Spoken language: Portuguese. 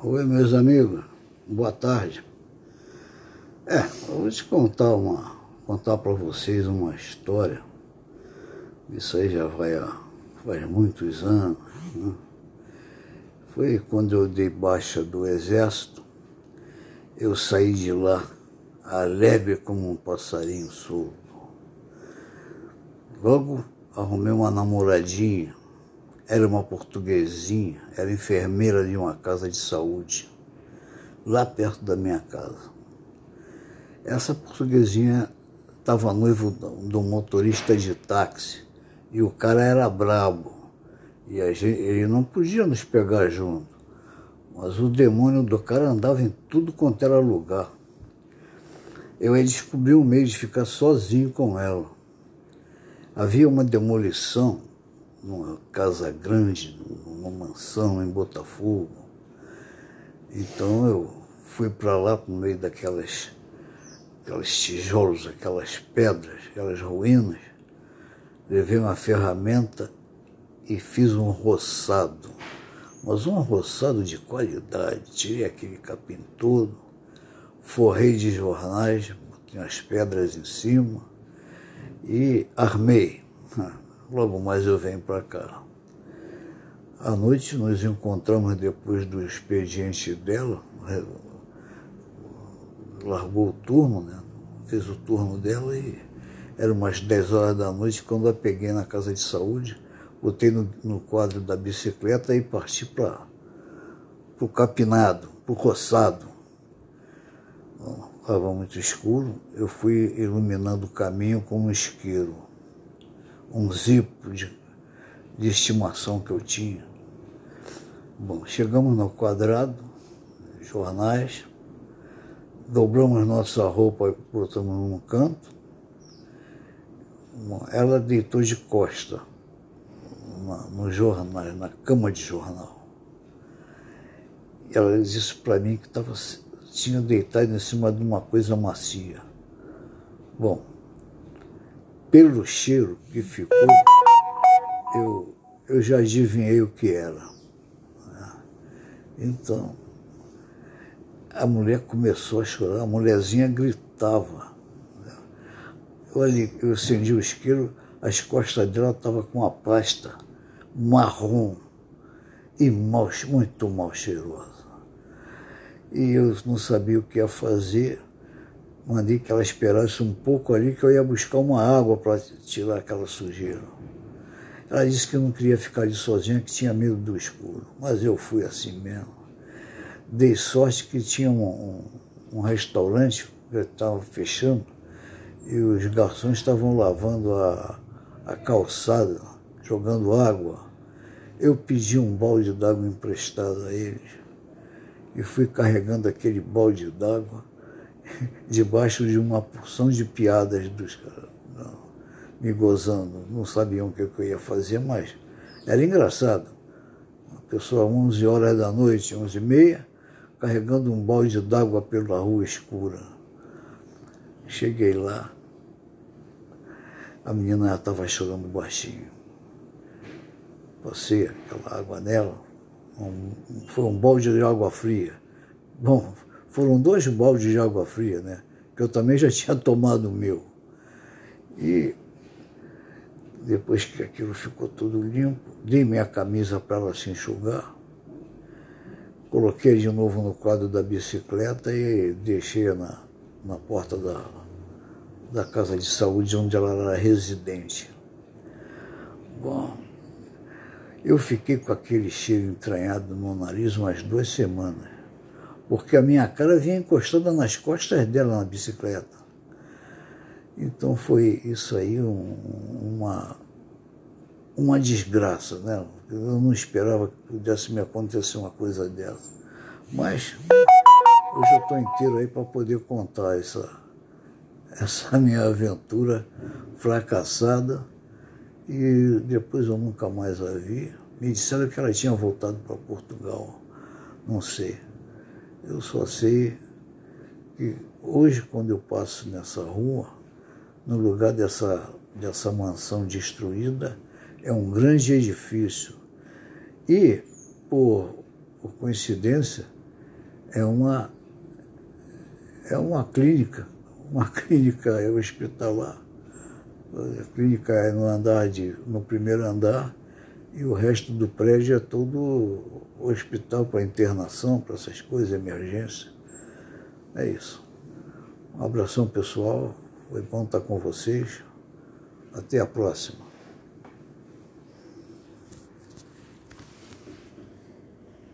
Oi, meus amigos, boa tarde. É, eu vou te contar uma, contar para vocês uma história. Isso aí já vai há, faz muitos anos. Né? Foi quando eu dei baixa do exército, eu saí de lá alegre como um passarinho solto. Logo arrumei uma namoradinha era uma portuguesinha, era enfermeira de uma casa de saúde, lá perto da minha casa. Essa portuguesinha estava noivo do motorista de táxi e o cara era brabo. E a gente, ele não podia nos pegar junto. Mas o demônio do cara andava em tudo quanto era lugar. Eu aí descobri um meio de ficar sozinho com ela. Havia uma demolição numa casa grande, numa mansão em Botafogo. Então eu fui para lá por meio daquelas aqueles tijolos, aquelas pedras, aquelas ruínas, levei uma ferramenta e fiz um roçado. Mas um roçado de qualidade. Tirei aquele capim todo, forrei de jornais, botei as pedras em cima e armei. Logo mais eu venho para cá. À noite nos encontramos depois do expediente dela, largou o turno, né? fez o turno dela e era umas 10 horas da noite quando a peguei na casa de saúde, botei no, no quadro da bicicleta e parti para o capinado, para o roçado. Estava muito escuro, eu fui iluminando o caminho com um isqueiro um zipo de, de estimação que eu tinha. Bom, chegamos no quadrado, jornais, dobramos nossa roupa e botamos num canto. Ela deitou de costa no jornal, na cama de jornal. Ela disse para mim que tava, tinha deitado em cima de uma coisa macia. Bom, pelo cheiro que ficou, eu, eu já adivinhei o que era. Né? Então, a mulher começou a chorar, a mulherzinha gritava. Né? Eu, ali, eu acendi o isqueiro, as costas dela estavam com uma pasta marrom e mal, muito mal cheirosa. E eu não sabia o que ia fazer mandei que ela esperasse um pouco ali, que eu ia buscar uma água para tirar aquela sujeira. Ela disse que não queria ficar ali sozinha, que tinha medo do escuro. Mas eu fui assim mesmo. Dei sorte que tinha um, um, um restaurante que estava fechando e os garçons estavam lavando a, a calçada, jogando água. Eu pedi um balde d'água emprestado a eles e fui carregando aquele balde d'água debaixo de uma porção de piadas dos caras, me gozando. Não sabiam o que eu ia fazer, mas era engraçado. Uma pessoa 11 horas da noite, 11 e meia, carregando um balde d'água pela rua escura. Cheguei lá, a menina estava chorando baixinho. Passei aquela água nela, um, foi um balde de água fria. Bom, foram dois baldes de água fria, né? Que eu também já tinha tomado o meu. E depois que aquilo ficou tudo limpo, dei minha camisa para ela se enxugar, coloquei de novo no quadro da bicicleta e deixei na, na porta da, da casa de saúde onde ela era residente. Bom, eu fiquei com aquele cheiro entranhado no nariz umas duas semanas porque a minha cara vinha encostada nas costas dela na bicicleta. Então foi isso aí um, uma, uma desgraça, né? Eu não esperava que pudesse me acontecer uma coisa dessa. Mas hoje eu estou inteiro aí para poder contar essa, essa minha aventura fracassada e depois eu nunca mais a vi. Me disseram que ela tinha voltado para Portugal, não sei. Eu só sei que hoje, quando eu passo nessa rua, no lugar dessa, dessa mansão destruída, é um grande edifício. E, por, por coincidência, é uma, é uma clínica, uma clínica é hospitalar. A clínica é no andar de, no primeiro andar e o resto do prédio é todo hospital para internação, para essas coisas, emergência. É isso. Um abração pessoal, foi bom estar com vocês. Até a próxima.